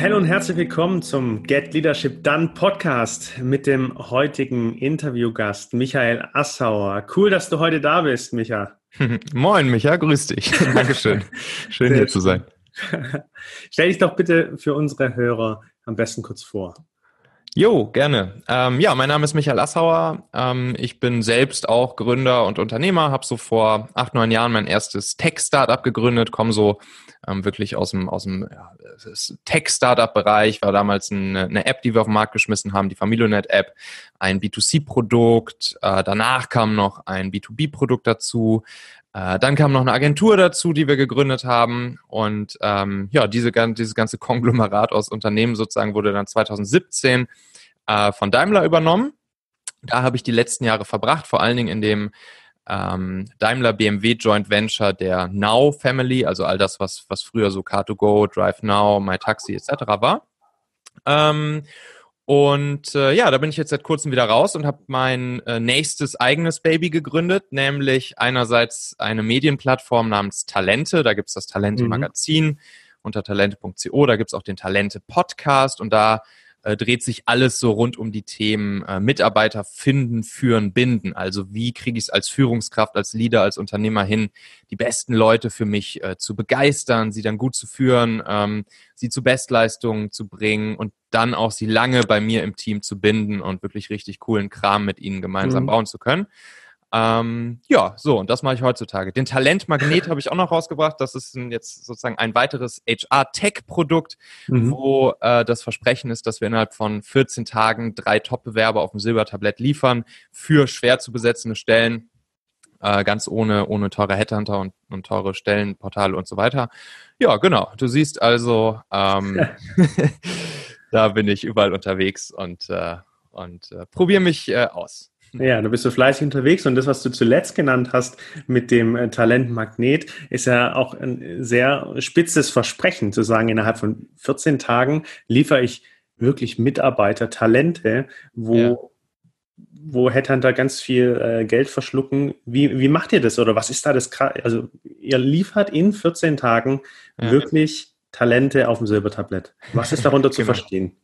hallo und herzlich willkommen zum Get Leadership Done Podcast mit dem heutigen Interviewgast Michael Assauer. Cool, dass du heute da bist, Micha. Moin, Micha, grüß dich. Dankeschön. Schön hier zu sein. Stell dich doch bitte für unsere Hörer am besten kurz vor. Jo, gerne. Ähm, ja, mein Name ist Michael Assauer. Ähm, ich bin selbst auch Gründer und Unternehmer, habe so vor acht, neun Jahren mein erstes Tech-Startup gegründet, komme so ähm, wirklich aus dem, aus dem ja, Tech-Startup-Bereich, war damals eine, eine, App, die wir auf den Markt geschmissen haben, die Familionet-App, ein B2C-Produkt, äh, danach kam noch ein B2B-Produkt dazu, äh, dann kam noch eine Agentur dazu, die wir gegründet haben. Und ähm, ja, diese, dieses ganze Konglomerat aus Unternehmen sozusagen wurde dann 2017 äh, von Daimler übernommen. Da habe ich die letzten Jahre verbracht, vor allen Dingen in dem ähm, Daimler BMW Joint Venture der Now Family, also all das, was, was früher so Car2Go, Drive Now, MyTaxi etc. war. Ähm, und äh, ja, da bin ich jetzt seit kurzem wieder raus und habe mein äh, nächstes eigenes Baby gegründet, nämlich einerseits eine Medienplattform namens Talente. Da gibt's das Talente-Magazin mhm. unter talente.co, da gibt's auch den Talente-Podcast und da äh, dreht sich alles so rund um die Themen äh, Mitarbeiter finden, führen, binden. Also wie kriege ich es als Führungskraft, als Leader, als Unternehmer hin, die besten Leute für mich äh, zu begeistern, sie dann gut zu führen, ähm, sie zu Bestleistungen zu bringen und dann auch sie lange bei mir im Team zu binden und wirklich richtig coolen Kram mit ihnen gemeinsam mhm. bauen zu können. Ähm, ja, so, und das mache ich heutzutage. Den Talentmagnet habe ich auch noch rausgebracht. Das ist jetzt sozusagen ein weiteres HR-Tech-Produkt, mhm. wo äh, das Versprechen ist, dass wir innerhalb von 14 Tagen drei Top-Bewerber auf dem Silbertablett liefern für schwer zu besetzende Stellen, äh, ganz ohne, ohne teure Headhunter und, und teure Stellenportale und so weiter. Ja, genau. Du siehst also, ähm, da bin ich überall unterwegs und, äh, und äh, probiere mich äh, aus. Ja, du bist so fleißig unterwegs und das, was du zuletzt genannt hast mit dem äh, Talentmagnet, ist ja auch ein sehr spitzes Versprechen, zu sagen, innerhalb von 14 Tagen liefere ich wirklich Mitarbeiter, Talente, wo, ja. wo Headhunter ganz viel äh, Geld verschlucken. Wie, wie macht ihr das oder was ist da das? Also, ihr liefert in 14 Tagen ja. wirklich Talente auf dem Silbertablett. Was ist darunter zu genau. verstehen?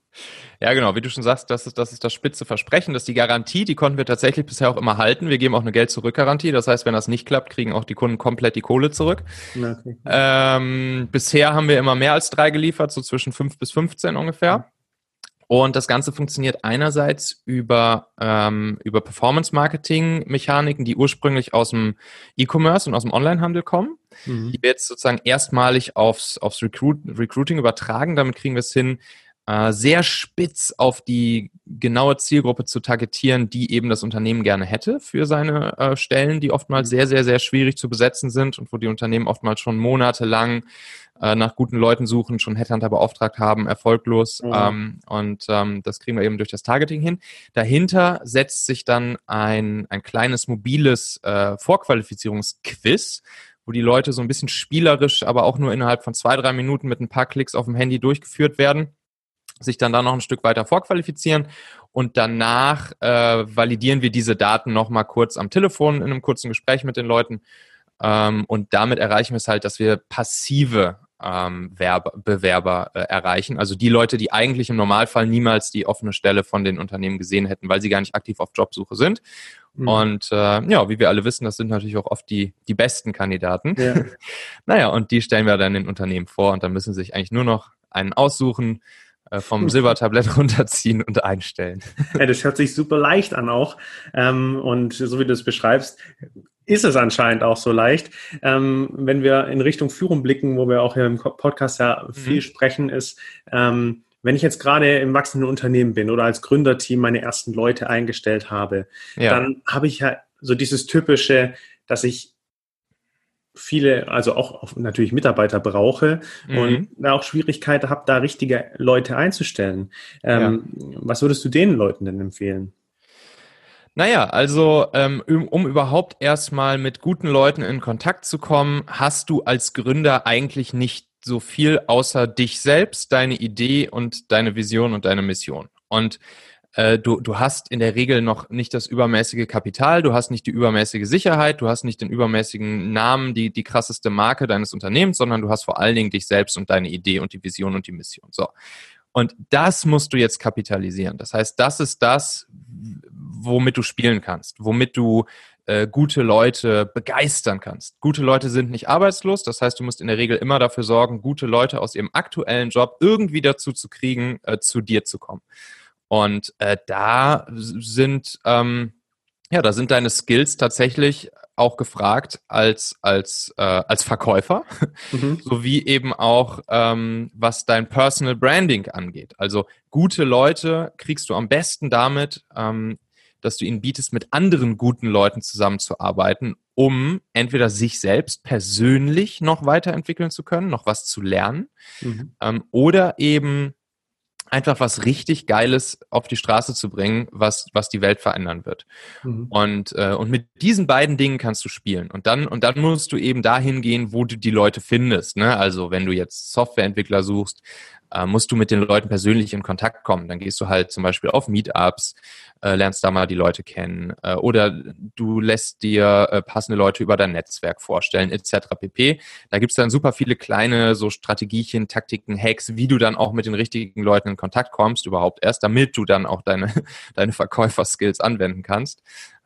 Ja, genau, wie du schon sagst, das ist, das ist das spitze Versprechen, das ist die Garantie, die konnten wir tatsächlich bisher auch immer halten. Wir geben auch eine Geld-Zurück-Garantie, das heißt, wenn das nicht klappt, kriegen auch die Kunden komplett die Kohle zurück. Okay. Ähm, bisher haben wir immer mehr als drei geliefert, so zwischen fünf bis 15 ungefähr. Und das Ganze funktioniert einerseits über, ähm, über Performance-Marketing-Mechaniken, die ursprünglich aus dem E-Commerce und aus dem Onlinehandel kommen, mhm. die wir jetzt sozusagen erstmalig aufs, aufs Recruit, Recruiting übertragen. Damit kriegen wir es hin, äh, sehr spitz auf die genaue Zielgruppe zu targetieren, die eben das Unternehmen gerne hätte für seine äh, Stellen, die oftmals mhm. sehr, sehr, sehr schwierig zu besetzen sind und wo die Unternehmen oftmals schon monatelang äh, nach guten Leuten suchen, schon Headhunter beauftragt haben, erfolglos. Mhm. Ähm, und ähm, das kriegen wir eben durch das Targeting hin. Dahinter setzt sich dann ein, ein kleines mobiles äh, Vorqualifizierungsquiz, wo die Leute so ein bisschen spielerisch, aber auch nur innerhalb von zwei, drei Minuten mit ein paar Klicks auf dem Handy durchgeführt werden sich dann da noch ein Stück weiter vorqualifizieren und danach äh, validieren wir diese Daten nochmal kurz am Telefon in einem kurzen Gespräch mit den Leuten ähm, und damit erreichen wir es halt, dass wir passive ähm, Werber, Bewerber äh, erreichen, also die Leute, die eigentlich im Normalfall niemals die offene Stelle von den Unternehmen gesehen hätten, weil sie gar nicht aktiv auf Jobsuche sind. Mhm. Und äh, ja, wie wir alle wissen, das sind natürlich auch oft die, die besten Kandidaten. Ja. naja, und die stellen wir dann den Unternehmen vor und dann müssen sie sich eigentlich nur noch einen aussuchen, vom Silbertablett runterziehen und einstellen. Ja, das hört sich super leicht an auch. Ähm, und so wie du es beschreibst, ist es anscheinend auch so leicht. Ähm, wenn wir in Richtung Führung blicken, wo wir auch hier im Podcast ja viel mhm. sprechen, ist, ähm, wenn ich jetzt gerade im wachsenden Unternehmen bin oder als Gründerteam meine ersten Leute eingestellt habe, ja. dann habe ich ja so dieses typische, dass ich viele, also auch, natürlich Mitarbeiter brauche mhm. und da auch Schwierigkeiten habe, da richtige Leute einzustellen. Ähm, ja. Was würdest du den Leuten denn empfehlen? Naja, also ähm, um überhaupt erstmal mit guten Leuten in Kontakt zu kommen, hast du als Gründer eigentlich nicht so viel außer dich selbst, deine Idee und deine Vision und deine Mission. Und äh, du, du hast in der Regel noch nicht das übermäßige Kapital, du hast nicht die übermäßige Sicherheit, du hast nicht den übermäßigen Namen, die, die krasseste Marke deines Unternehmens, sondern du hast vor allen Dingen dich selbst und deine Idee und die Vision und die Mission. So. Und das musst du jetzt kapitalisieren. Das heißt, das ist das, womit du spielen kannst, womit du äh, gute Leute begeistern kannst. Gute Leute sind nicht arbeitslos, das heißt, du musst in der Regel immer dafür sorgen, gute Leute aus ihrem aktuellen Job irgendwie dazu zu kriegen, äh, zu dir zu kommen. Und äh, da sind ähm, ja, da sind deine Skills tatsächlich auch gefragt als als äh, als Verkäufer, mhm. sowie eben auch ähm, was dein Personal Branding angeht. Also gute Leute kriegst du am besten damit, ähm, dass du ihnen bietest, mit anderen guten Leuten zusammenzuarbeiten, um entweder sich selbst persönlich noch weiterentwickeln zu können, noch was zu lernen, mhm. ähm, oder eben einfach was richtig Geiles auf die Straße zu bringen, was, was die Welt verändern wird. Mhm. Und, äh, und mit diesen beiden Dingen kannst du spielen. Und dann, und dann musst du eben dahin gehen, wo du die Leute findest. Ne? Also wenn du jetzt Softwareentwickler suchst, äh, musst du mit den Leuten persönlich in Kontakt kommen. Dann gehst du halt zum Beispiel auf Meetups, äh, lernst da mal die Leute kennen äh, oder du lässt dir äh, passende Leute über dein Netzwerk vorstellen etc. pp. Da gibt's dann super viele kleine so Strategiechen, Taktiken, Hacks, wie du dann auch mit den richtigen Leuten in Kontakt kommst überhaupt erst, damit du dann auch deine, deine Verkäuferskills anwenden kannst.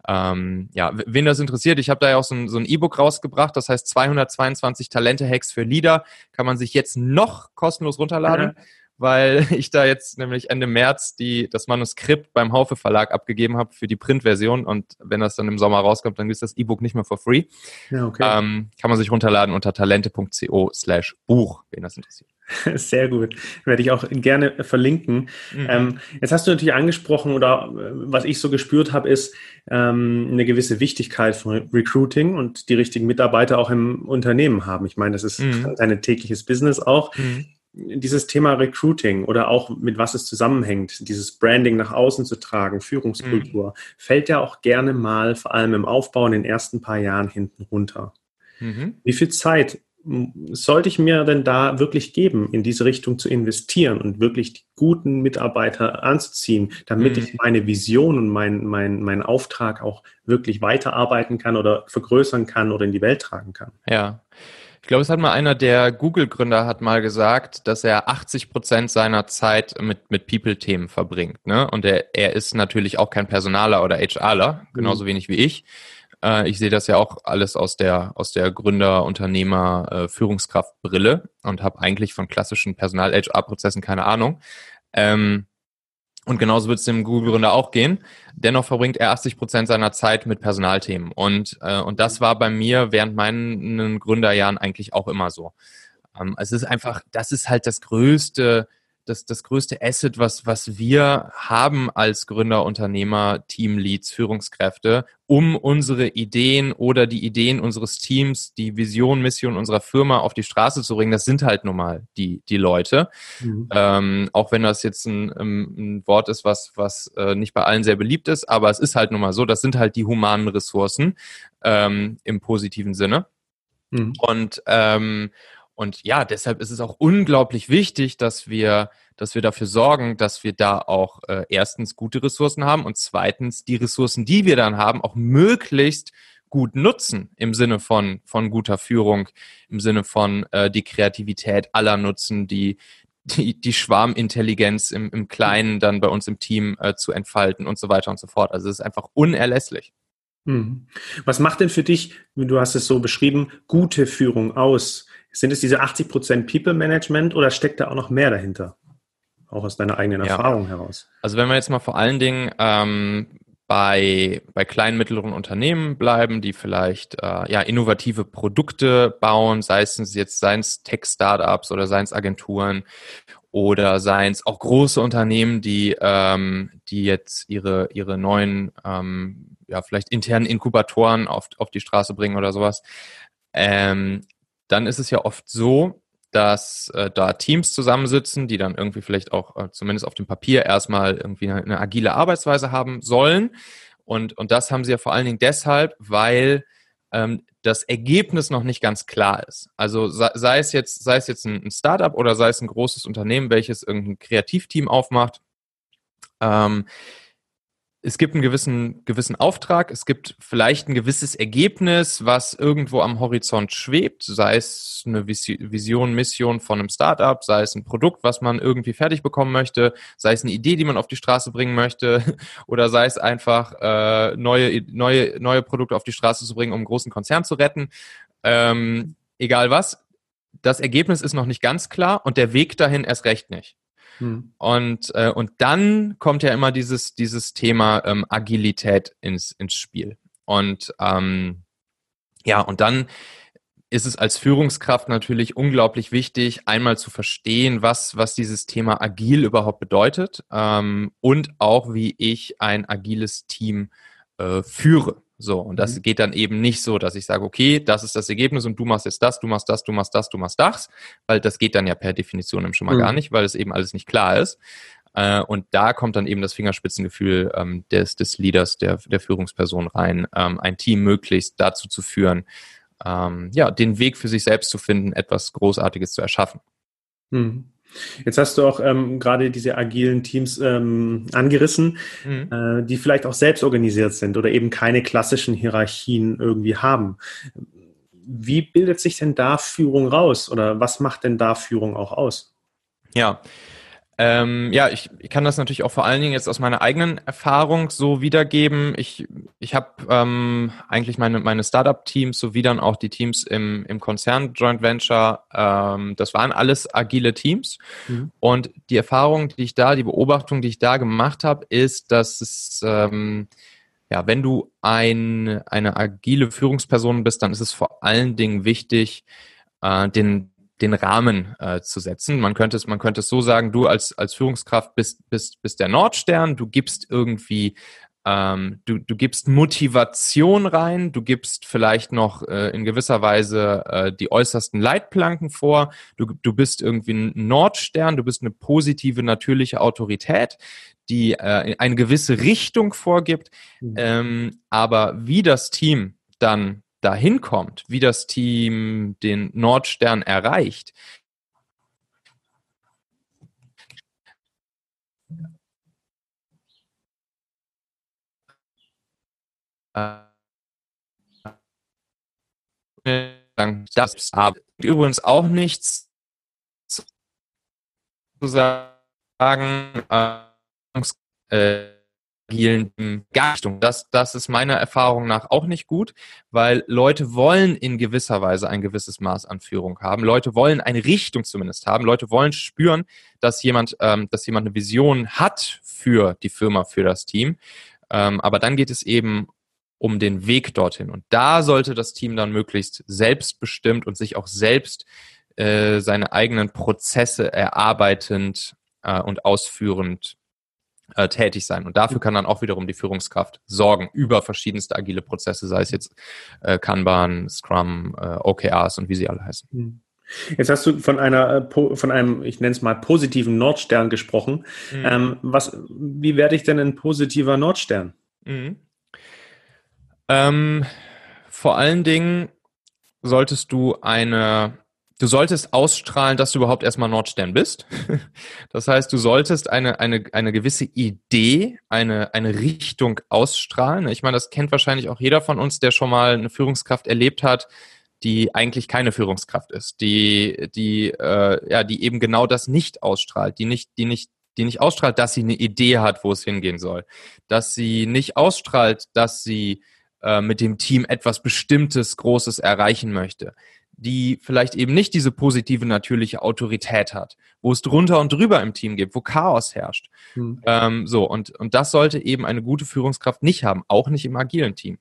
Ähm, ja, wen das interessiert, ich habe da ja auch so ein, so E-Book rausgebracht, das heißt 222 Talente-Hacks für Leader, kann man sich jetzt noch kostenlos runterladen. Ja weil ich da jetzt nämlich Ende März die, das Manuskript beim Haufe Verlag abgegeben habe für die Printversion und wenn das dann im Sommer rauskommt, dann ist das E-Book nicht mehr for free. Ja, okay. Ähm, kann man sich runterladen unter talente.co slash Buch, wen das interessiert. Sehr gut. Werde ich auch gerne verlinken. Mhm. Ähm, jetzt hast du natürlich angesprochen oder äh, was ich so gespürt habe, ist ähm, eine gewisse Wichtigkeit von Recruiting und die richtigen Mitarbeiter auch im Unternehmen haben. Ich meine, das ist mhm. dein tägliches Business auch. Mhm. Dieses Thema Recruiting oder auch mit was es zusammenhängt, dieses Branding nach außen zu tragen, Führungskultur, mhm. fällt ja auch gerne mal, vor allem im Aufbau in den ersten paar Jahren hinten runter. Mhm. Wie viel Zeit sollte ich mir denn da wirklich geben, in diese Richtung zu investieren und wirklich die guten Mitarbeiter anzuziehen, damit mhm. ich meine Vision und mein, mein, mein Auftrag auch wirklich weiterarbeiten kann oder vergrößern kann oder in die Welt tragen kann? Ja. Ich glaube, es hat mal einer der Google-Gründer hat mal gesagt, dass er 80 Prozent seiner Zeit mit, mit People-Themen verbringt. Ne? Und er, er ist natürlich auch kein Personaler oder HRler, genauso mhm. wenig wie ich. Äh, ich sehe das ja auch alles aus der, aus der Gründer, Unternehmer, äh, Führungskraftbrille und habe eigentlich von klassischen Personal-HR-Prozessen keine Ahnung. Ähm, und genauso wird es dem Google-Gründer auch gehen. Dennoch verbringt er 80 Prozent seiner Zeit mit Personalthemen. Und, äh, und das war bei mir während meinen Gründerjahren eigentlich auch immer so. Ähm, es ist einfach, das ist halt das größte, das, das größte Asset, was, was wir haben als Gründer, Unternehmer, Teamleads, Führungskräfte, um unsere Ideen oder die Ideen unseres Teams, die Vision, Mission unserer Firma auf die Straße zu bringen, das sind halt nun mal die, die Leute. Mhm. Ähm, auch wenn das jetzt ein, ähm, ein Wort ist, was, was äh, nicht bei allen sehr beliebt ist, aber es ist halt nun mal so, das sind halt die humanen Ressourcen ähm, im positiven Sinne. Mhm. Und ähm, und ja, deshalb ist es auch unglaublich wichtig, dass wir, dass wir dafür sorgen, dass wir da auch äh, erstens gute Ressourcen haben und zweitens die Ressourcen, die wir dann haben, auch möglichst gut nutzen im Sinne von, von guter Führung, im Sinne von äh, die Kreativität aller nutzen, die, die, die Schwarmintelligenz im, im Kleinen dann bei uns im Team äh, zu entfalten und so weiter und so fort. Also es ist einfach unerlässlich. Mhm. Was macht denn für dich, du hast es so beschrieben, gute Führung aus? Sind es diese 80 Prozent People Management oder steckt da auch noch mehr dahinter? Auch aus deiner eigenen ja. Erfahrung heraus. Also wenn wir jetzt mal vor allen Dingen ähm, bei, bei kleinen, mittleren Unternehmen bleiben, die vielleicht äh, ja, innovative Produkte bauen, sei es jetzt seien es Tech-Startups oder seien es Agenturen oder seien es auch große Unternehmen, die, ähm, die jetzt ihre, ihre neuen, ähm, ja, vielleicht internen Inkubatoren auf, auf die Straße bringen oder sowas. Ähm, dann ist es ja oft so, dass äh, da Teams zusammensitzen, die dann irgendwie vielleicht auch äh, zumindest auf dem Papier erstmal irgendwie eine, eine, agile Arbeitsweise haben sollen. Und, und das haben sie ja vor allen Dingen deshalb, weil ähm, das Ergebnis noch nicht ganz klar ist. Also sei, sei es jetzt, sei es jetzt ein, ein Startup oder sei es ein großes Unternehmen, welches irgendein Kreativteam aufmacht, Ähm, es gibt einen gewissen, gewissen Auftrag, es gibt vielleicht ein gewisses Ergebnis, was irgendwo am Horizont schwebt, sei es eine Vision, Mission von einem Startup, sei es ein Produkt, was man irgendwie fertig bekommen möchte, sei es eine Idee, die man auf die Straße bringen möchte, oder sei es einfach äh, neue, neue, neue Produkte auf die Straße zu bringen, um einen großen Konzern zu retten. Ähm, egal was, das Ergebnis ist noch nicht ganz klar und der Weg dahin erst recht nicht. Hm. Und, äh, und dann kommt ja immer dieses, dieses Thema ähm, Agilität ins, ins Spiel. Und ähm, ja, und dann ist es als Führungskraft natürlich unglaublich wichtig, einmal zu verstehen, was, was dieses Thema agil überhaupt bedeutet ähm, und auch, wie ich ein agiles Team äh, führe. So, und das mhm. geht dann eben nicht so, dass ich sage, okay, das ist das Ergebnis und du machst jetzt das, du machst das, du machst das, du machst das, weil das geht dann ja per Definition schon mal mhm. gar nicht, weil es eben alles nicht klar ist. Äh, und da kommt dann eben das Fingerspitzengefühl ähm, des, des Leaders, der, der Führungsperson rein, ähm, ein Team möglichst dazu zu führen, ähm, ja, den Weg für sich selbst zu finden, etwas Großartiges zu erschaffen. Mhm. Jetzt hast du auch ähm, gerade diese agilen Teams ähm, angerissen, mhm. äh, die vielleicht auch selbst organisiert sind oder eben keine klassischen Hierarchien irgendwie haben. Wie bildet sich denn da Führung raus oder was macht denn da Führung auch aus? Ja, ähm, ja, ich, ich kann das natürlich auch vor allen Dingen jetzt aus meiner eigenen Erfahrung so wiedergeben. Ich, ich habe ähm, eigentlich meine, meine Startup-Teams sowie dann auch die Teams im, im Konzern Joint Venture, ähm, das waren alles agile Teams. Mhm. Und die Erfahrung, die ich da, die Beobachtung, die ich da gemacht habe, ist, dass es ähm, ja, wenn du ein, eine agile Führungsperson bist, dann ist es vor allen Dingen wichtig, äh, den den Rahmen äh, zu setzen. Man könnte es, man könnte es so sagen, du als, als Führungskraft bist, bist, bist der Nordstern, du gibst irgendwie ähm, du, du gibst Motivation rein, du gibst vielleicht noch äh, in gewisser Weise äh, die äußersten Leitplanken vor, du, du bist irgendwie ein Nordstern, du bist eine positive, natürliche Autorität, die äh, eine gewisse Richtung vorgibt, mhm. ähm, aber wie das Team dann dahin kommt, wie das Team den Nordstern erreicht, das ist übrigens auch nichts zu sagen, äh, agilen Richtung. Das, das ist meiner Erfahrung nach auch nicht gut, weil Leute wollen in gewisser Weise ein gewisses Maß an Führung haben. Leute wollen eine Richtung zumindest haben. Leute wollen spüren, dass jemand, ähm, dass jemand eine Vision hat für die Firma, für das Team. Ähm, aber dann geht es eben um den Weg dorthin. Und da sollte das Team dann möglichst selbstbestimmt und sich auch selbst äh, seine eigenen Prozesse erarbeitend äh, und ausführend äh, tätig sein. Und dafür kann dann auch wiederum die Führungskraft sorgen über verschiedenste agile Prozesse, sei es jetzt äh, Kanban, Scrum, äh, OKRs und wie sie alle heißen. Hm. Jetzt hast du von einer äh, von einem, ich nenne es mal positiven Nordstern gesprochen. Mhm. Ähm, was, wie werde ich denn ein positiver Nordstern? Mhm. Ähm, vor allen Dingen solltest du eine du solltest ausstrahlen, dass du überhaupt erstmal Nordstern bist. Das heißt, du solltest eine, eine, eine gewisse Idee, eine, eine Richtung ausstrahlen. Ich meine, das kennt wahrscheinlich auch jeder von uns, der schon mal eine Führungskraft erlebt hat, die eigentlich keine Führungskraft ist, die, die, äh, ja, die eben genau das nicht ausstrahlt, die nicht, die nicht, die nicht ausstrahlt, dass sie eine Idee hat, wo es hingehen soll, dass sie nicht ausstrahlt, dass sie äh, mit dem Team etwas Bestimmtes, Großes erreichen möchte die vielleicht eben nicht diese positive natürliche Autorität hat, wo es drunter und drüber im Team gibt, wo Chaos herrscht. Hm. Ähm, so, und, und das sollte eben eine gute Führungskraft nicht haben, auch nicht im agilen Team.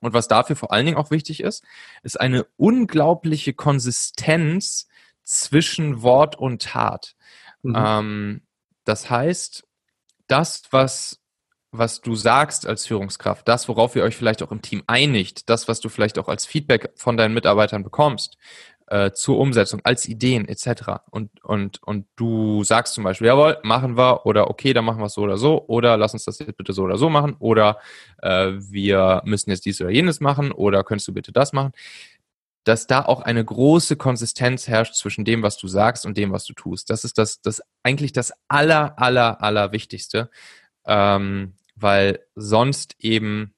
Und was dafür vor allen Dingen auch wichtig ist, ist eine unglaubliche Konsistenz zwischen Wort und Tat. Mhm. Ähm, das heißt, das, was was du sagst als Führungskraft, das, worauf ihr euch vielleicht auch im Team einigt, das, was du vielleicht auch als Feedback von deinen Mitarbeitern bekommst, äh, zur Umsetzung, als Ideen etc. Und, und, und du sagst zum Beispiel, jawohl, machen wir oder okay, dann machen wir es so oder so oder lass uns das jetzt bitte so oder so machen oder äh, wir müssen jetzt dies oder jenes machen oder könntest du bitte das machen. dass da auch eine große Konsistenz herrscht zwischen dem, was du sagst und dem, was du tust. Das ist das, das eigentlich das aller, aller, aller Wichtigste, ähm, weil sonst eben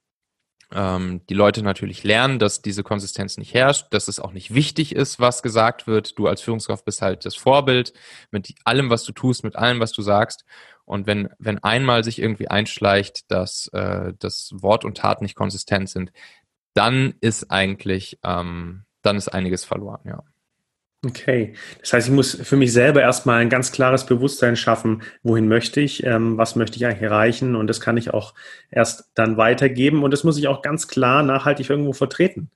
ähm, die Leute natürlich lernen, dass diese Konsistenz nicht herrscht, dass es auch nicht wichtig ist, was gesagt wird. Du als Führungskraft bist halt das Vorbild mit allem, was du tust, mit allem, was du sagst. Und wenn, wenn einmal sich irgendwie einschleicht, dass äh, das Wort und Tat nicht konsistent sind, dann ist eigentlich, ähm, dann ist einiges verloren, ja. Okay, das heißt, ich muss für mich selber erstmal ein ganz klares Bewusstsein schaffen, wohin möchte ich, ähm, was möchte ich eigentlich erreichen und das kann ich auch erst dann weitergeben und das muss ich auch ganz klar nachhaltig irgendwo vertreten.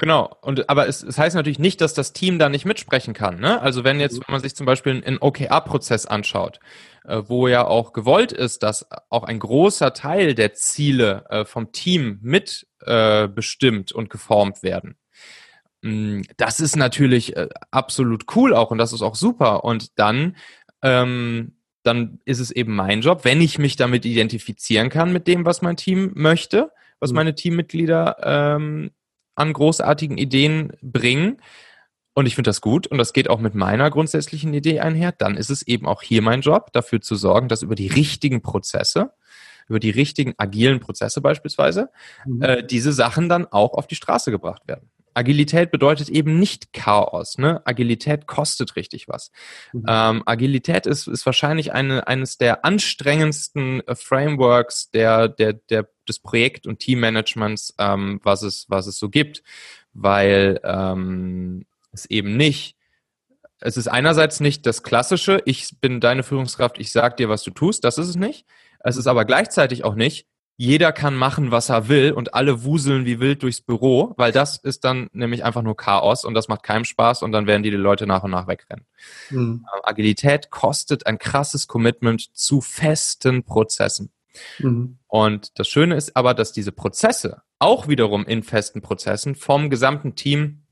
Genau, und aber es, es heißt natürlich nicht, dass das Team da nicht mitsprechen kann. Ne? Also wenn jetzt, mhm. wenn man sich zum Beispiel einen OKR-Prozess anschaut, äh, wo ja auch gewollt ist, dass auch ein großer Teil der Ziele äh, vom Team mit äh, bestimmt und geformt werden das ist natürlich äh, absolut cool auch und das ist auch super. Und dann, ähm, dann ist es eben mein Job, wenn ich mich damit identifizieren kann mit dem, was mein Team möchte, was mhm. meine Teammitglieder ähm, an großartigen Ideen bringen. Und ich finde das gut und das geht auch mit meiner grundsätzlichen Idee einher. Dann ist es eben auch hier mein Job, dafür zu sorgen, dass über die richtigen Prozesse, über die richtigen agilen Prozesse beispielsweise, mhm. äh, diese Sachen dann auch auf die Straße gebracht werden. Agilität bedeutet eben nicht Chaos. Ne? Agilität kostet richtig was. Mhm. Ähm, Agilität ist, ist wahrscheinlich eine, eines der anstrengendsten äh, Frameworks der, der, der, des Projekt- und Teammanagements, ähm, was, es, was es so gibt, weil ähm, es eben nicht es ist einerseits nicht das klassische, ich bin deine Führungskraft, ich sag dir, was du tust, das ist es nicht. Es ist aber gleichzeitig auch nicht, jeder kann machen, was er will und alle wuseln wie wild durchs Büro, weil das ist dann nämlich einfach nur Chaos und das macht keinem Spaß und dann werden die, die Leute nach und nach wegrennen. Mhm. Agilität kostet ein krasses Commitment zu festen Prozessen. Mhm. Und das Schöne ist aber, dass diese Prozesse auch wiederum in festen Prozessen vom gesamten Team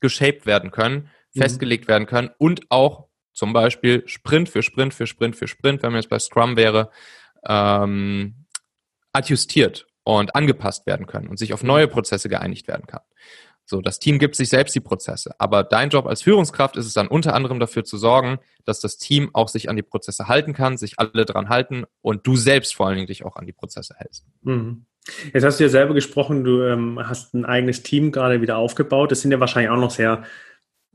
geshaped werden können, mhm. festgelegt werden können und auch zum Beispiel Sprint für Sprint für Sprint für Sprint, wenn man jetzt bei Scrum wäre, ähm, adjustiert und angepasst werden können und sich auf neue Prozesse geeinigt werden kann. So, das Team gibt sich selbst die Prozesse. Aber dein Job als Führungskraft ist es dann unter anderem dafür zu sorgen, dass das Team auch sich an die Prozesse halten kann, sich alle dran halten und du selbst vor allen Dingen dich auch an die Prozesse hältst. Mhm. Jetzt hast du ja selber gesprochen, du ähm, hast ein eigenes Team gerade wieder aufgebaut. Das sind ja wahrscheinlich auch noch sehr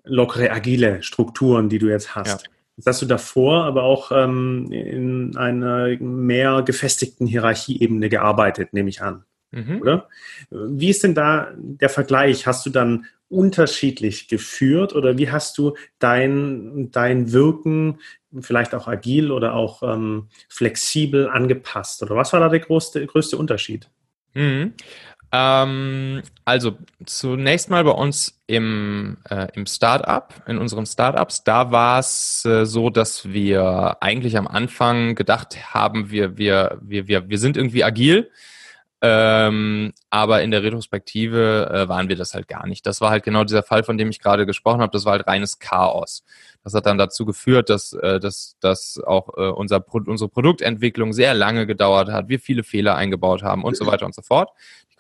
lockere, agile Strukturen, die du jetzt hast. Ja. Jetzt hast du davor aber auch ähm, in einer mehr gefestigten Hierarchieebene gearbeitet, nehme ich an. Mhm. Oder? Wie ist denn da der Vergleich? Hast du dann unterschiedlich geführt oder wie hast du dein, dein Wirken vielleicht auch agil oder auch ähm, flexibel angepasst? Oder was war da der größte, größte Unterschied? Mhm. Ähm, also zunächst mal bei uns im, äh, im Startup, in unseren Startups, da war es äh, so, dass wir eigentlich am Anfang gedacht haben, wir, wir, wir, wir, wir sind irgendwie agil. Ähm, aber in der Retrospektive äh, waren wir das halt gar nicht. Das war halt genau dieser Fall, von dem ich gerade gesprochen habe. Das war halt reines Chaos. Das hat dann dazu geführt, dass, äh, dass, dass auch äh, unser Pro unsere Produktentwicklung sehr lange gedauert hat, wir viele Fehler eingebaut haben und so weiter und so fort.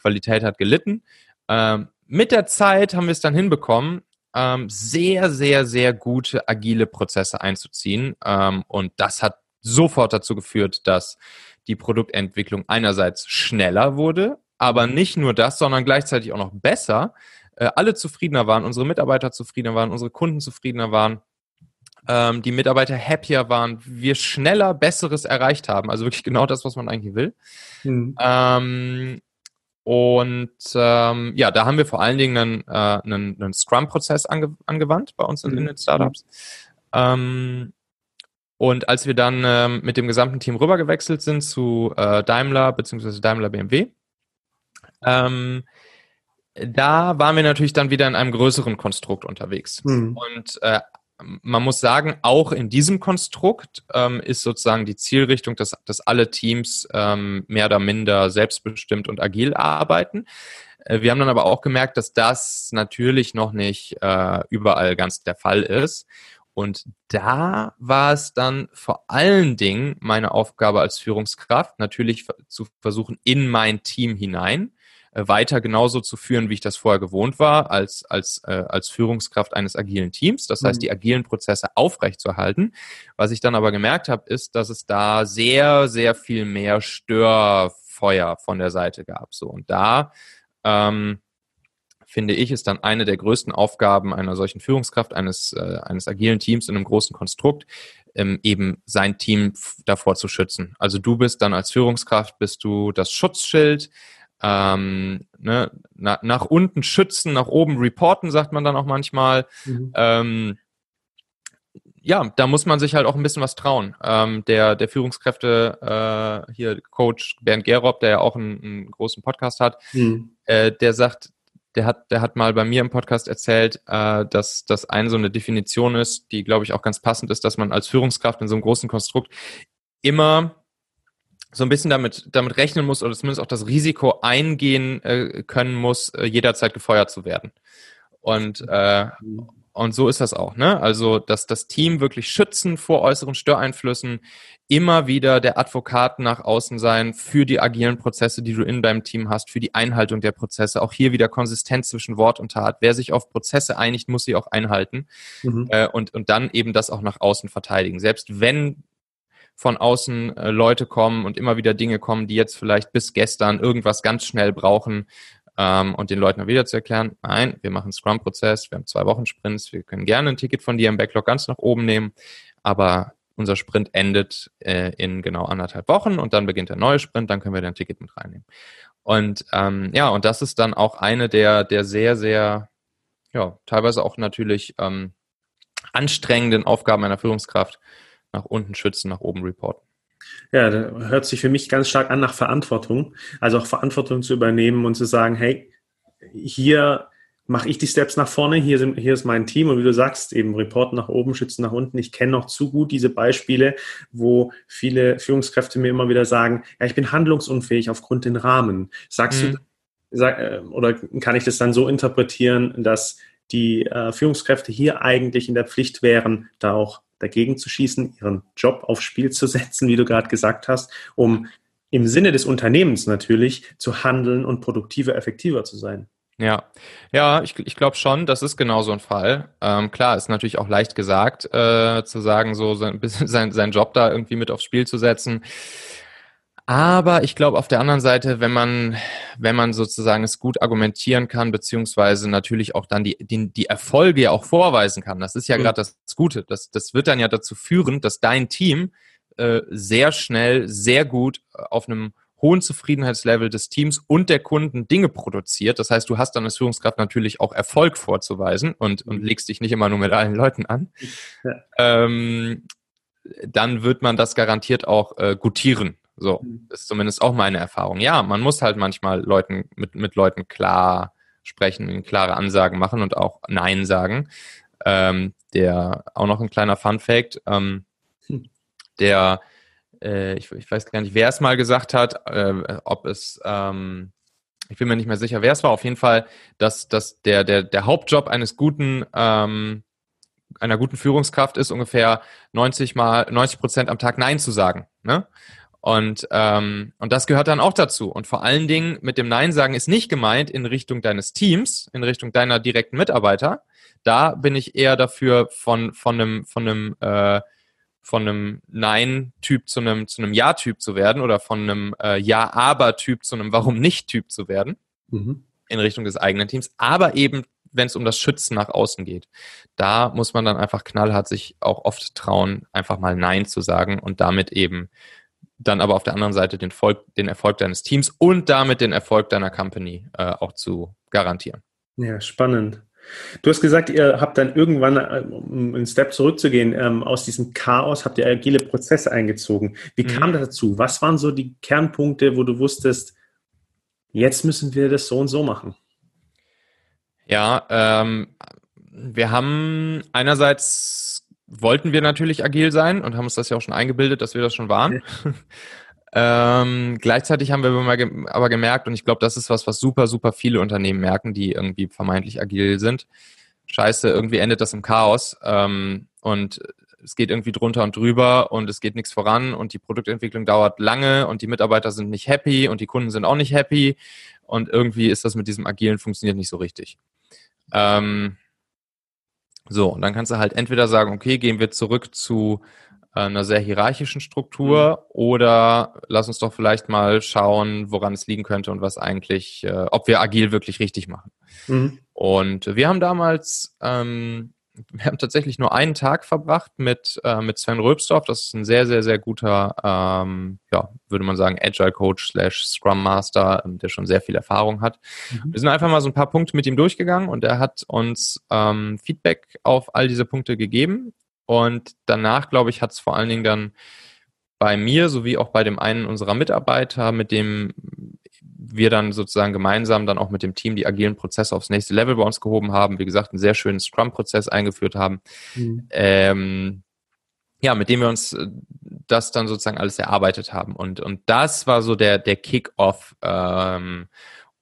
Qualität hat gelitten. Ähm, mit der Zeit haben wir es dann hinbekommen, ähm, sehr, sehr, sehr gute agile Prozesse einzuziehen. Ähm, und das hat sofort dazu geführt, dass die Produktentwicklung einerseits schneller wurde, aber nicht nur das, sondern gleichzeitig auch noch besser. Äh, alle zufriedener waren, unsere Mitarbeiter zufriedener waren, unsere Kunden zufriedener waren ähm, die Mitarbeiter happier waren, wir schneller Besseres erreicht haben. Also wirklich genau das, was man eigentlich will. Mhm. Und ähm, ja, da haben wir vor allen Dingen einen, äh, einen, einen Scrum-Prozess ange angewandt bei uns in, in den Startups. Ähm, und als wir dann ähm, mit dem gesamten Team rübergewechselt sind zu äh, Daimler bzw. Daimler BMW, ähm, da waren wir natürlich dann wieder in einem größeren Konstrukt unterwegs. Mhm. Und äh, man muss sagen, auch in diesem Konstrukt ähm, ist sozusagen die Zielrichtung, dass, dass alle Teams ähm, mehr oder minder selbstbestimmt und agil arbeiten. Äh, wir haben dann aber auch gemerkt, dass das natürlich noch nicht äh, überall ganz der Fall ist. Und da war es dann vor allen Dingen meine Aufgabe als Führungskraft, natürlich zu versuchen, in mein Team hinein weiter genauso zu führen, wie ich das vorher gewohnt war, als, als, äh, als Führungskraft eines agilen Teams. Das heißt, mhm. die agilen Prozesse aufrechtzuerhalten. Was ich dann aber gemerkt habe, ist, dass es da sehr, sehr viel mehr Störfeuer von der Seite gab. So und da ähm, finde ich, ist dann eine der größten Aufgaben einer solchen Führungskraft, eines, äh, eines agilen Teams in einem großen Konstrukt, ähm, eben sein Team davor zu schützen. Also du bist dann als Führungskraft, bist du das Schutzschild, ähm, ne, na, nach unten schützen, nach oben reporten, sagt man dann auch manchmal. Mhm. Ähm, ja, da muss man sich halt auch ein bisschen was trauen. Ähm, der, der Führungskräfte, äh, hier Coach Bernd Gerob, der ja auch einen, einen großen Podcast hat, mhm. äh, der sagt, der hat, der hat mal bei mir im Podcast erzählt, äh, dass das eine so eine Definition ist, die, glaube ich, auch ganz passend ist, dass man als Führungskraft in so einem großen Konstrukt immer so ein bisschen damit, damit rechnen muss oder zumindest auch das Risiko eingehen äh, können muss, äh, jederzeit gefeuert zu werden. Und, äh, und so ist das auch, ne? Also, dass das Team wirklich schützen vor äußeren Störeinflüssen, immer wieder der Advokat nach außen sein für die agilen Prozesse, die du in deinem Team hast, für die Einhaltung der Prozesse. Auch hier wieder Konsistenz zwischen Wort und Tat. Wer sich auf Prozesse einigt, muss sie auch einhalten mhm. äh, und, und dann eben das auch nach außen verteidigen. Selbst wenn von außen äh, Leute kommen und immer wieder Dinge kommen, die jetzt vielleicht bis gestern irgendwas ganz schnell brauchen ähm, und den Leuten wieder zu erklären, nein, wir machen Scrum-Prozess, wir haben zwei Wochen Sprints, wir können gerne ein Ticket von dir im Backlog ganz nach oben nehmen, aber unser Sprint endet äh, in genau anderthalb Wochen und dann beginnt der neue Sprint, dann können wir dein Ticket mit reinnehmen. Und ähm, ja, und das ist dann auch eine der, der sehr, sehr, ja, teilweise auch natürlich ähm, anstrengenden Aufgaben einer Führungskraft, nach unten schützen, nach oben reporten. Ja, da hört sich für mich ganz stark an nach Verantwortung. Also auch Verantwortung zu übernehmen und zu sagen, hey, hier mache ich die Steps nach vorne, hier, sind, hier ist mein Team und wie du sagst, eben Report nach oben, Schützen nach unten. Ich kenne noch zu gut diese Beispiele, wo viele Führungskräfte mir immer wieder sagen, ja, ich bin handlungsunfähig aufgrund den Rahmen. Sagst mhm. du, sag, äh, oder kann ich das dann so interpretieren, dass die äh, Führungskräfte hier eigentlich in der Pflicht wären, da auch dagegen zu schießen, ihren Job aufs Spiel zu setzen, wie du gerade gesagt hast, um im Sinne des Unternehmens natürlich zu handeln und produktiver, effektiver zu sein. Ja, ja, ich, ich glaube schon, das ist genau so ein Fall. Ähm, klar, ist natürlich auch leicht gesagt, äh, zu sagen, so sein, sein, sein Job da irgendwie mit aufs Spiel zu setzen. Aber ich glaube auf der anderen Seite, wenn man, wenn man sozusagen es gut argumentieren kann, beziehungsweise natürlich auch dann die, die, die Erfolge ja auch vorweisen kann, das ist ja mhm. gerade das Gute. Das, das wird dann ja dazu führen, dass dein Team äh, sehr schnell, sehr gut äh, auf einem hohen Zufriedenheitslevel des Teams und der Kunden Dinge produziert. Das heißt, du hast dann als Führungskraft natürlich auch Erfolg vorzuweisen und, und mhm. legst dich nicht immer nur mit allen Leuten an. Ja. Ähm, dann wird man das garantiert auch äh, gutieren. So, mhm. ist zumindest auch meine Erfahrung. Ja, man muss halt manchmal Leuten, mit, mit Leuten klar sprechen, klare Ansagen machen und auch Nein sagen. Ähm, der, auch noch ein kleiner Fun Fact, ähm, hm. der, äh, ich, ich, weiß gar nicht, wer es mal gesagt hat, äh, ob es, ähm, ich bin mir nicht mehr sicher, wer es war, auf jeden Fall, dass, dass der, der, der Hauptjob eines guten, ähm, einer guten Führungskraft ist, ungefähr 90 mal, 90 Prozent am Tag Nein zu sagen. Ne? Und, ähm, und das gehört dann auch dazu. Und vor allen Dingen mit dem Nein sagen ist nicht gemeint in Richtung deines Teams, in Richtung deiner direkten Mitarbeiter. Da bin ich eher dafür, von, von einem, von einem, äh, von einem Nein-Typ zu einem, zu einem Ja-Typ zu werden oder von einem äh, Ja-Aber-Typ zu einem Warum-nicht-Typ zu werden. Mhm. In Richtung des eigenen Teams. Aber eben wenn es um das Schützen nach außen geht. Da muss man dann einfach knallhart sich auch oft trauen, einfach mal Nein zu sagen und damit eben dann aber auf der anderen Seite den, Volk, den Erfolg deines Teams und damit den Erfolg deiner Company äh, auch zu garantieren. Ja, spannend. Du hast gesagt, ihr habt dann irgendwann, äh, um einen Step zurückzugehen, ähm, aus diesem Chaos habt ihr agile Prozesse eingezogen. Wie mhm. kam das dazu? Was waren so die Kernpunkte, wo du wusstest, jetzt müssen wir das so und so machen? Ja, ähm, wir haben einerseits wollten wir natürlich agil sein und haben uns das ja auch schon eingebildet, dass wir das schon waren. ähm, gleichzeitig haben wir aber gemerkt, und ich glaube, das ist was, was super, super viele Unternehmen merken, die irgendwie vermeintlich agil sind. Scheiße, irgendwie endet das im Chaos ähm, und es geht irgendwie drunter und drüber und es geht nichts voran und die Produktentwicklung dauert lange und die Mitarbeiter sind nicht happy und die Kunden sind auch nicht happy und irgendwie ist das mit diesem Agilen funktioniert nicht so richtig. Ähm, so, und dann kannst du halt entweder sagen, okay, gehen wir zurück zu äh, einer sehr hierarchischen Struktur mhm. oder lass uns doch vielleicht mal schauen, woran es liegen könnte und was eigentlich, äh, ob wir agil wirklich richtig machen. Mhm. Und wir haben damals ähm, wir haben tatsächlich nur einen Tag verbracht mit, äh, mit Sven Röbsdorf. Das ist ein sehr, sehr, sehr guter, ähm, ja, würde man sagen, Agile Coach slash Scrum Master, ähm, der schon sehr viel Erfahrung hat. Mhm. Wir sind einfach mal so ein paar Punkte mit ihm durchgegangen und er hat uns ähm, Feedback auf all diese Punkte gegeben. Und danach, glaube ich, hat es vor allen Dingen dann bei mir sowie auch bei dem einen unserer Mitarbeiter, mit dem wir dann sozusagen gemeinsam dann auch mit dem Team die agilen Prozesse aufs nächste Level bei uns gehoben haben. Wie gesagt, einen sehr schönen Scrum-Prozess eingeführt haben. Mhm. Ähm, ja, mit dem wir uns äh, das dann sozusagen alles erarbeitet haben. Und, und das war so der, der Kick-Off, ähm,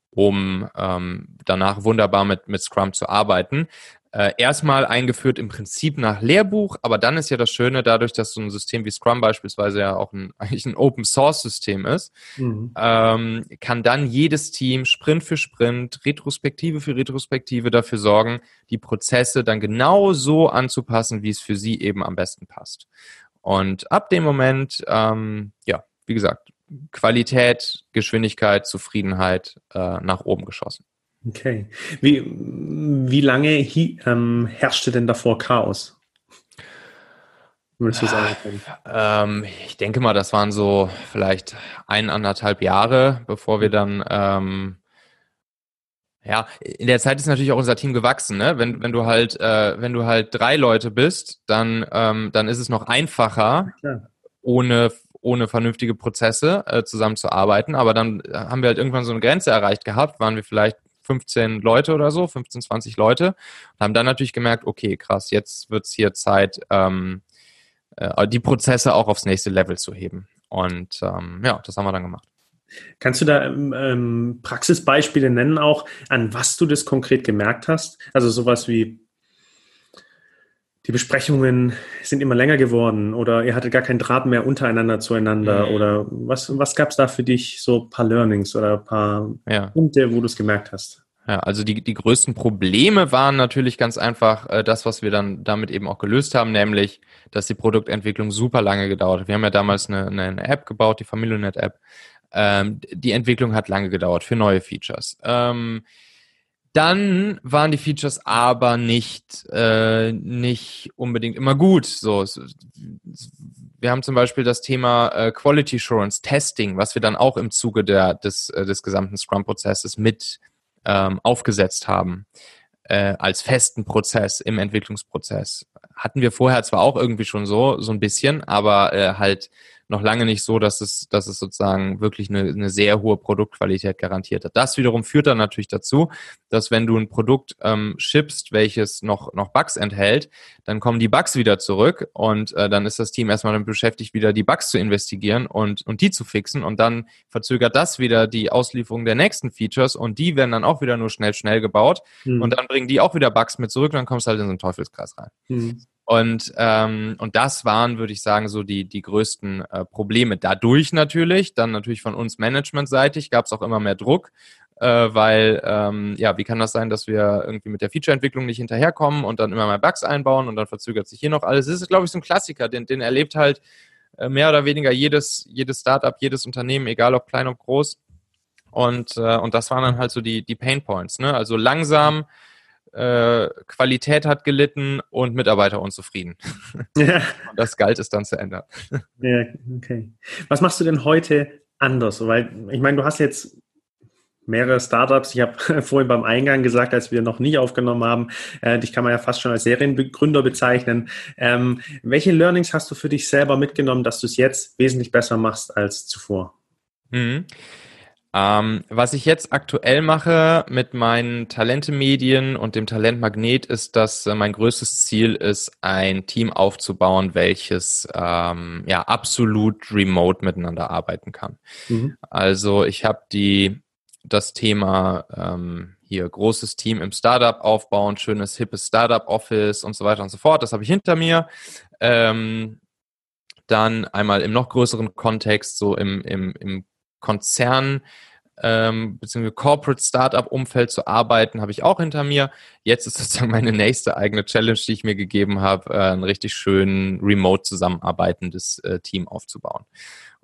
um ähm, danach wunderbar mit, mit Scrum zu arbeiten äh, erstmal eingeführt im Prinzip nach Lehrbuch, aber dann ist ja das Schöne, dadurch, dass so ein System wie Scrum beispielsweise ja auch ein, eigentlich ein Open Source System ist, mhm. ähm, kann dann jedes Team Sprint für Sprint, Retrospektive für Retrospektive dafür sorgen, die Prozesse dann genau so anzupassen, wie es für sie eben am besten passt. Und ab dem Moment, ähm, ja, wie gesagt, Qualität, Geschwindigkeit, Zufriedenheit äh, nach oben geschossen. Okay. Wie, wie lange hi, ähm, herrschte denn davor Chaos? Würdest du sagen ähm, ich denke mal, das waren so vielleicht eineinhalb Jahre, bevor wir dann ähm, ja, in der Zeit ist natürlich auch unser Team gewachsen, ne? Wenn, wenn du halt, äh, wenn du halt drei Leute bist, dann, ähm, dann ist es noch einfacher, ja, ohne, ohne vernünftige Prozesse äh, zusammenzuarbeiten. Aber dann haben wir halt irgendwann so eine Grenze erreicht gehabt, waren wir vielleicht 15 Leute oder so, 15, 20 Leute und haben dann natürlich gemerkt, okay, krass, jetzt wird es hier Zeit, ähm, äh, die Prozesse auch aufs nächste Level zu heben. Und ähm, ja, das haben wir dann gemacht. Kannst du da ähm, Praxisbeispiele nennen auch, an was du das konkret gemerkt hast? Also sowas wie die Besprechungen sind immer länger geworden oder ihr hattet gar keinen Draht mehr untereinander zueinander mhm. oder was, was gab es da für dich so ein paar Learnings oder ein paar ja. Punkte, wo du es gemerkt hast? Ja, also die, die größten Probleme waren natürlich ganz einfach äh, das, was wir dann damit eben auch gelöst haben, nämlich, dass die Produktentwicklung super lange gedauert hat. Wir haben ja damals eine, eine App gebaut, die FamiliaNet-App. Ähm, die Entwicklung hat lange gedauert für neue Features. Ähm, dann waren die Features aber nicht, äh, nicht unbedingt immer gut. So, wir haben zum Beispiel das Thema äh, Quality Assurance Testing, was wir dann auch im Zuge der, des, äh, des gesamten Scrum-Prozesses mit ähm, aufgesetzt haben äh, als festen Prozess im Entwicklungsprozess. Hatten wir vorher zwar auch irgendwie schon so, so ein bisschen, aber äh, halt noch lange nicht so, dass es, dass es sozusagen wirklich eine, eine sehr hohe Produktqualität garantiert hat. Das wiederum führt dann natürlich dazu, dass wenn du ein Produkt ähm, shippst, welches noch, noch Bugs enthält, dann kommen die Bugs wieder zurück und äh, dann ist das Team erstmal damit beschäftigt, wieder die Bugs zu investigieren und, und die zu fixen und dann verzögert das wieder die Auslieferung der nächsten Features und die werden dann auch wieder nur schnell, schnell gebaut mhm. und dann bringen die auch wieder Bugs mit zurück und dann kommst du halt in so einen Teufelskreis rein. Mhm. Und, ähm, und das waren, würde ich sagen, so die, die größten äh, Probleme. Dadurch natürlich, dann natürlich von uns managementseitig gab es auch immer mehr Druck, äh, weil, ähm, ja, wie kann das sein, dass wir irgendwie mit der Featureentwicklung nicht hinterherkommen und dann immer mehr Bugs einbauen und dann verzögert sich hier noch alles. Das ist, glaube ich, so ein Klassiker, den, den erlebt halt äh, mehr oder weniger jedes, jedes Startup, jedes Unternehmen, egal ob klein oder groß. Und, äh, und das waren dann halt so die, die Pain Points. Ne? Also langsam äh, Qualität hat gelitten und Mitarbeiter unzufrieden. Ja. Und das galt es dann zu ändern. Ja, okay. Was machst du denn heute anders? Weil, ich meine, du hast jetzt mehrere Startups. Ich habe vorhin beim Eingang gesagt, als wir noch nie aufgenommen haben, äh, dich kann man ja fast schon als Seriengründer bezeichnen. Ähm, welche Learnings hast du für dich selber mitgenommen, dass du es jetzt wesentlich besser machst als zuvor? Mhm. Ähm, was ich jetzt aktuell mache mit meinen Talente-Medien und dem Talentmagnet ist, dass äh, mein größtes Ziel ist, ein Team aufzubauen, welches ähm, ja absolut remote miteinander arbeiten kann. Mhm. Also ich habe die das Thema ähm, hier großes Team im Startup aufbauen, schönes hippes Startup Office und so weiter und so fort. Das habe ich hinter mir. Ähm, dann einmal im noch größeren Kontext, so im, im, im Konzern ähm, beziehungsweise Corporate Startup-Umfeld zu arbeiten, habe ich auch hinter mir. Jetzt ist sozusagen meine nächste eigene Challenge, die ich mir gegeben habe, äh, ein richtig schön remote zusammenarbeitendes äh, Team aufzubauen.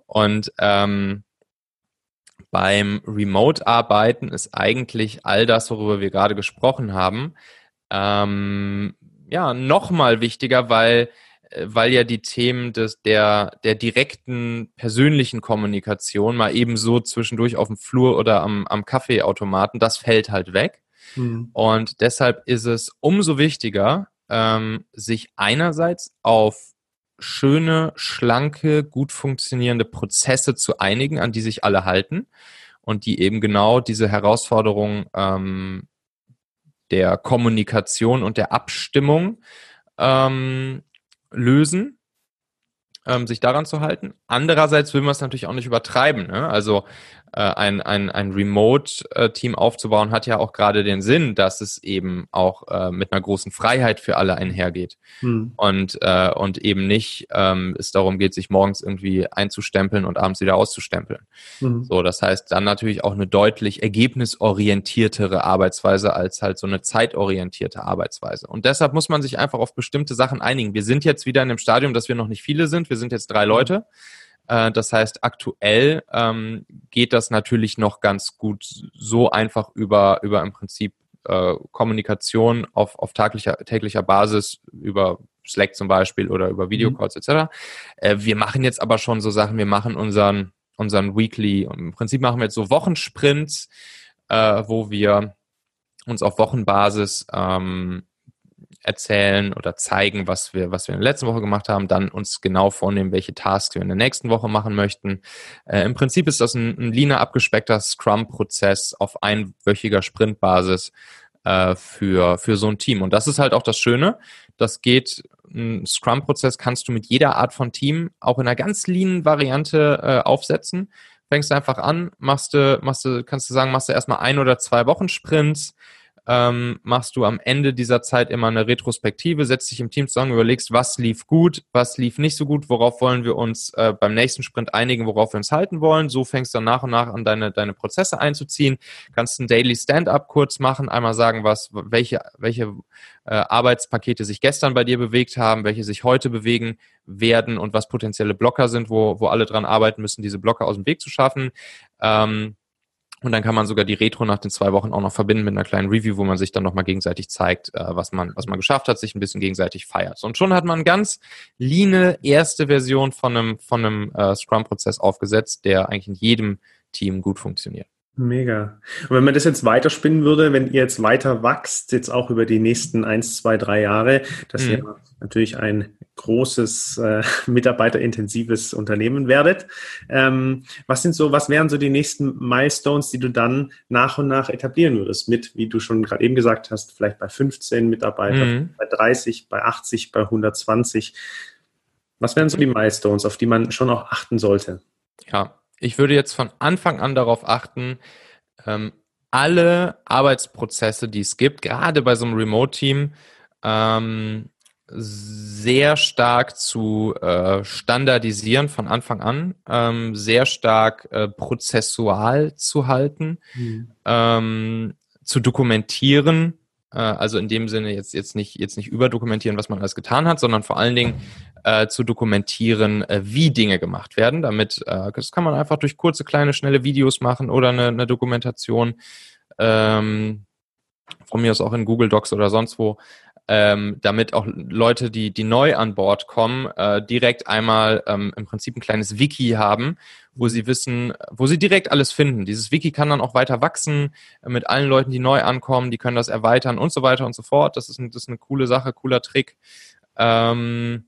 Und ähm, beim Remote-Arbeiten ist eigentlich all das, worüber wir gerade gesprochen haben, ähm, ja, nochmal wichtiger, weil weil ja die Themen des, der, der direkten persönlichen Kommunikation mal eben so zwischendurch auf dem Flur oder am, am Kaffeeautomaten, das fällt halt weg. Mhm. Und deshalb ist es umso wichtiger, ähm, sich einerseits auf schöne, schlanke, gut funktionierende Prozesse zu einigen, an die sich alle halten und die eben genau diese Herausforderung ähm, der Kommunikation und der Abstimmung ähm, lösen, ähm, sich daran zu halten. Andererseits will man es natürlich auch nicht übertreiben. Ne? Also ein, ein, ein Remote-Team aufzubauen, hat ja auch gerade den Sinn, dass es eben auch äh, mit einer großen Freiheit für alle einhergeht. Hm. Und, äh, und eben nicht ähm, es darum geht, sich morgens irgendwie einzustempeln und abends wieder auszustempeln. Hm. So, das heißt dann natürlich auch eine deutlich ergebnisorientiertere Arbeitsweise als halt so eine zeitorientierte Arbeitsweise. Und deshalb muss man sich einfach auf bestimmte Sachen einigen. Wir sind jetzt wieder in dem Stadium, dass wir noch nicht viele sind. Wir sind jetzt drei Leute. Äh, das heißt, aktuell ähm, geht das natürlich noch ganz gut so einfach über, über im Prinzip äh, Kommunikation auf, auf täglicher, täglicher Basis über Slack zum Beispiel oder über Videocalls mhm. etc. Äh, wir machen jetzt aber schon so Sachen, wir machen unseren, unseren Weekly, im Prinzip machen wir jetzt so Wochensprints, äh, wo wir uns auf Wochenbasis ähm, erzählen oder zeigen, was wir, was wir in der letzten Woche gemacht haben, dann uns genau vornehmen, welche Tasks wir in der nächsten Woche machen möchten. Äh, Im Prinzip ist das ein, ein leaner abgespeckter Scrum-Prozess auf einwöchiger Sprintbasis äh, für, für so ein Team. Und das ist halt auch das Schöne. Das geht, ein Scrum-Prozess kannst du mit jeder Art von Team auch in einer ganz leanen Variante äh, aufsetzen fängst einfach an, machst du, machst du, kannst du sagen, machst du erstmal ein oder zwei Wochen Sprints, ähm, machst du am Ende dieser Zeit immer eine Retrospektive, setzt dich im Team zusammen, überlegst, was lief gut, was lief nicht so gut, worauf wollen wir uns äh, beim nächsten Sprint einigen, worauf wir uns halten wollen. So fängst du dann nach und nach an deine, deine Prozesse einzuziehen, kannst ein Daily Stand-up kurz machen, einmal sagen, was, welche, welche äh, Arbeitspakete sich gestern bei dir bewegt haben, welche sich heute bewegen werden und was potenzielle Blocker sind, wo, wo alle dran arbeiten müssen, diese Blocker aus dem Weg zu schaffen. Ähm, und dann kann man sogar die Retro nach den zwei Wochen auch noch verbinden mit einer kleinen Review, wo man sich dann nochmal gegenseitig zeigt, äh, was man, was man geschafft hat, sich ein bisschen gegenseitig feiert. Und schon hat man ganz line erste Version von einem, von einem äh, Scrum-Prozess aufgesetzt, der eigentlich in jedem Team gut funktioniert. Mega. Und wenn man das jetzt weiterspinnen würde, wenn ihr jetzt weiter wachst, jetzt auch über die nächsten eins, zwei, drei Jahre, dass mhm. ihr natürlich ein großes, äh, mitarbeiterintensives Unternehmen werdet. Ähm, was sind so, was wären so die nächsten Milestones, die du dann nach und nach etablieren würdest? Mit, wie du schon gerade eben gesagt hast, vielleicht bei 15 Mitarbeitern, mhm. bei 30, bei 80, bei 120. Was wären so die Milestones, auf die man schon auch achten sollte? Ja, ich würde jetzt von Anfang an darauf achten, ähm, alle Arbeitsprozesse, die es gibt, gerade bei so einem Remote-Team, ähm, sehr stark zu äh, standardisieren von Anfang an, ähm, sehr stark äh, prozessual zu halten, mhm. ähm, zu dokumentieren, äh, also in dem Sinne jetzt, jetzt, nicht, jetzt nicht überdokumentieren, was man alles getan hat, sondern vor allen Dingen äh, zu dokumentieren, äh, wie Dinge gemacht werden. Damit, äh, das kann man einfach durch kurze, kleine, schnelle Videos machen oder eine, eine Dokumentation, ähm, von mir aus auch in Google Docs oder sonst wo, ähm, damit auch Leute, die, die neu an Bord kommen, äh, direkt einmal ähm, im Prinzip ein kleines Wiki haben, wo sie wissen, wo sie direkt alles finden. Dieses Wiki kann dann auch weiter wachsen äh, mit allen Leuten, die neu ankommen, die können das erweitern und so weiter und so fort. Das ist, das ist eine coole Sache, cooler Trick. Ähm,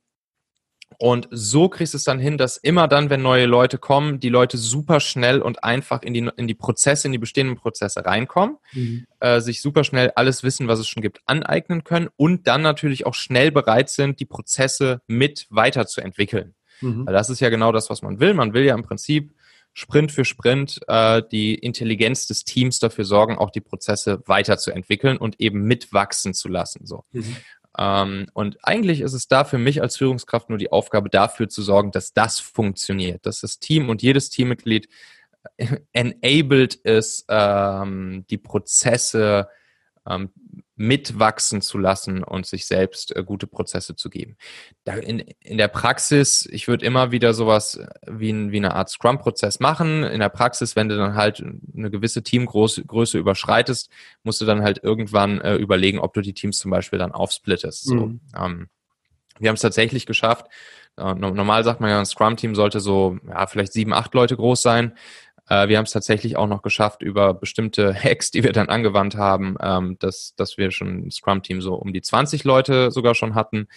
und so kriegst du es dann hin, dass immer dann, wenn neue Leute kommen, die Leute super schnell und einfach in die, in die Prozesse, in die bestehenden Prozesse reinkommen, mhm. äh, sich super schnell alles Wissen, was es schon gibt, aneignen können und dann natürlich auch schnell bereit sind, die Prozesse mit weiterzuentwickeln. Mhm. Weil das ist ja genau das, was man will. Man will ja im Prinzip Sprint für Sprint äh, die Intelligenz des Teams dafür sorgen, auch die Prozesse weiterzuentwickeln und eben mitwachsen zu lassen. So. Mhm. Ähm, und eigentlich ist es da für mich als Führungskraft nur die Aufgabe, dafür zu sorgen, dass das funktioniert, dass das Team und jedes Teammitglied enabled es, ähm, die Prozesse ähm, mitwachsen zu lassen und sich selbst äh, gute Prozesse zu geben. Da in, in der Praxis, ich würde immer wieder sowas wie, ein, wie eine Art Scrum-Prozess machen. In der Praxis, wenn du dann halt eine gewisse Teamgröße überschreitest, musst du dann halt irgendwann äh, überlegen, ob du die Teams zum Beispiel dann aufsplittest. So, mhm. ähm, wir haben es tatsächlich geschafft. Äh, normal sagt man ja, ein Scrum-Team sollte so ja, vielleicht sieben, acht Leute groß sein. Äh, wir haben es tatsächlich auch noch geschafft, über bestimmte Hacks, die wir dann angewandt haben, ähm, dass, dass wir schon ein Scrum-Team so um die 20 Leute sogar schon hatten,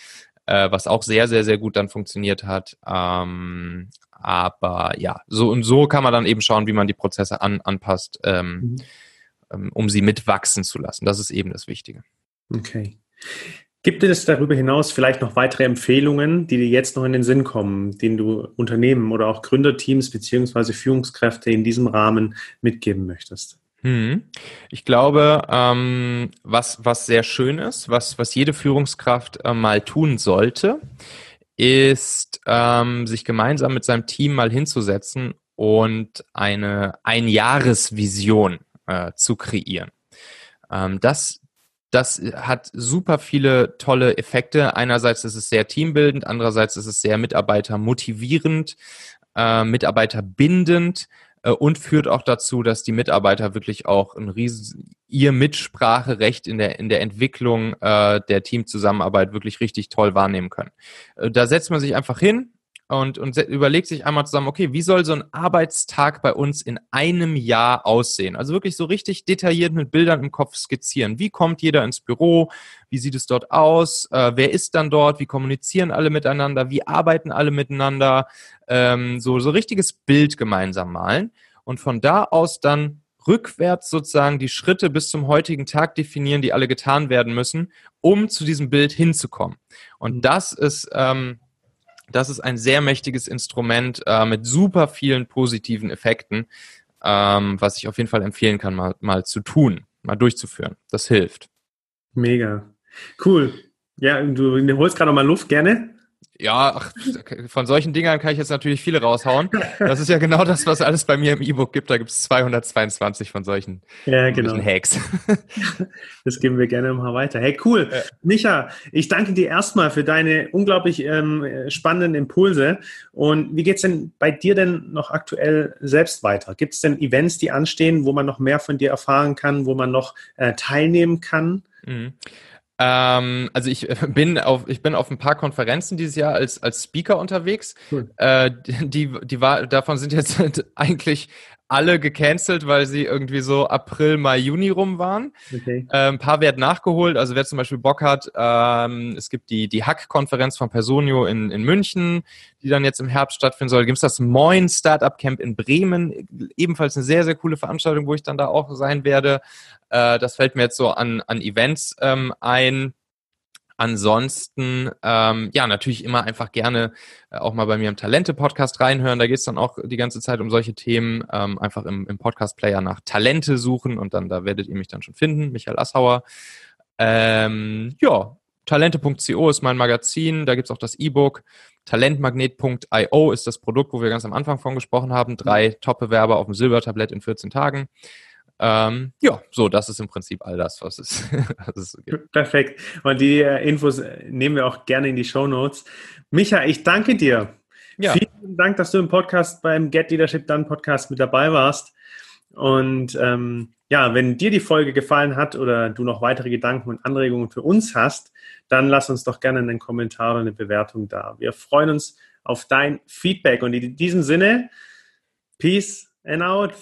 äh, was auch sehr, sehr, sehr gut dann funktioniert hat. Ähm, aber ja, so und so kann man dann eben schauen, wie man die Prozesse an, anpasst, ähm, mhm. Ähm, um sie mitwachsen zu lassen. Das ist eben das Wichtige. Okay. Gibt es darüber hinaus vielleicht noch weitere Empfehlungen, die dir jetzt noch in den Sinn kommen, denen du Unternehmen oder auch Gründerteams beziehungsweise Führungskräfte in diesem Rahmen mitgeben möchtest? Hm. Ich glaube, ähm, was, was sehr schön ist, was, was jede Führungskraft äh, mal tun sollte, ist, ähm, sich gemeinsam mit seinem Team mal hinzusetzen und eine Einjahresvision äh, zu kreieren. Ähm, das das hat super viele tolle Effekte. Einerseits ist es sehr teambildend, andererseits ist es sehr mitarbeitermotivierend, äh, mitarbeiterbindend äh, und führt auch dazu, dass die Mitarbeiter wirklich auch ein riesen, ihr Mitspracherecht in der, in der Entwicklung äh, der Teamzusammenarbeit wirklich richtig toll wahrnehmen können. Äh, da setzt man sich einfach hin, und, und überlegt sich einmal zusammen, okay, wie soll so ein Arbeitstag bei uns in einem Jahr aussehen? Also wirklich so richtig detailliert mit Bildern im Kopf skizzieren. Wie kommt jeder ins Büro? Wie sieht es dort aus? Äh, wer ist dann dort? Wie kommunizieren alle miteinander? Wie arbeiten alle miteinander? Ähm, so, so richtiges Bild gemeinsam malen. Und von da aus dann rückwärts sozusagen die Schritte bis zum heutigen Tag definieren, die alle getan werden müssen, um zu diesem Bild hinzukommen. Und das ist ähm, das ist ein sehr mächtiges Instrument äh, mit super vielen positiven Effekten, ähm, was ich auf jeden Fall empfehlen kann, mal, mal zu tun, mal durchzuführen. Das hilft. Mega. Cool. Ja, du holst gerade mal Luft, gerne. Ja, ach, von solchen Dingern kann ich jetzt natürlich viele raushauen. Das ist ja genau das, was alles bei mir im E-Book gibt. Da gibt es 222 von solchen, ja, genau. solchen Hacks. Das geben wir gerne mal weiter. Hey, cool. Ja. Micha, ich danke dir erstmal für deine unglaublich ähm, spannenden Impulse. Und wie geht's denn bei dir denn noch aktuell selbst weiter? Gibt es denn Events, die anstehen, wo man noch mehr von dir erfahren kann, wo man noch äh, teilnehmen kann? Mhm. Ähm, also ich bin auf ich bin auf ein paar Konferenzen dieses Jahr als als Speaker unterwegs. Cool. Äh, die die war davon sind jetzt eigentlich alle gecancelt, weil sie irgendwie so April, Mai, Juni rum waren. Okay. Äh, ein paar werden nachgeholt. Also wer zum Beispiel Bock hat, ähm, es gibt die, die Hack-Konferenz von Personio in, in München, die dann jetzt im Herbst stattfinden soll. Gibt es das Moin Startup Camp in Bremen, ebenfalls eine sehr, sehr coole Veranstaltung, wo ich dann da auch sein werde. Äh, das fällt mir jetzt so an, an Events ähm, ein. Ansonsten, ähm, ja, natürlich immer einfach gerne äh, auch mal bei mir im Talente-Podcast reinhören. Da geht es dann auch die ganze Zeit um solche Themen. Ähm, einfach im, im Podcast-Player nach Talente suchen und dann, da werdet ihr mich dann schon finden, Michael Assauer. Ähm, ja, talente.co ist mein Magazin, da gibt es auch das E-Book. Talentmagnet.io ist das Produkt, wo wir ganz am Anfang von gesprochen haben. Drei Top-Bewerber auf dem Silbertablett in 14 Tagen. Ähm, ja, so, das ist im Prinzip all das, was es, was es gibt. Perfekt. Und die äh, Infos äh, nehmen wir auch gerne in die Show Notes. Micha, ich danke dir. Ja. Vielen Dank, dass du im Podcast beim Get Leadership Done Podcast mit dabei warst. Und ähm, ja, wenn dir die Folge gefallen hat oder du noch weitere Gedanken und Anregungen für uns hast, dann lass uns doch gerne einen Kommentar oder eine Bewertung da. Wir freuen uns auf dein Feedback und in diesem Sinne, Peace and out.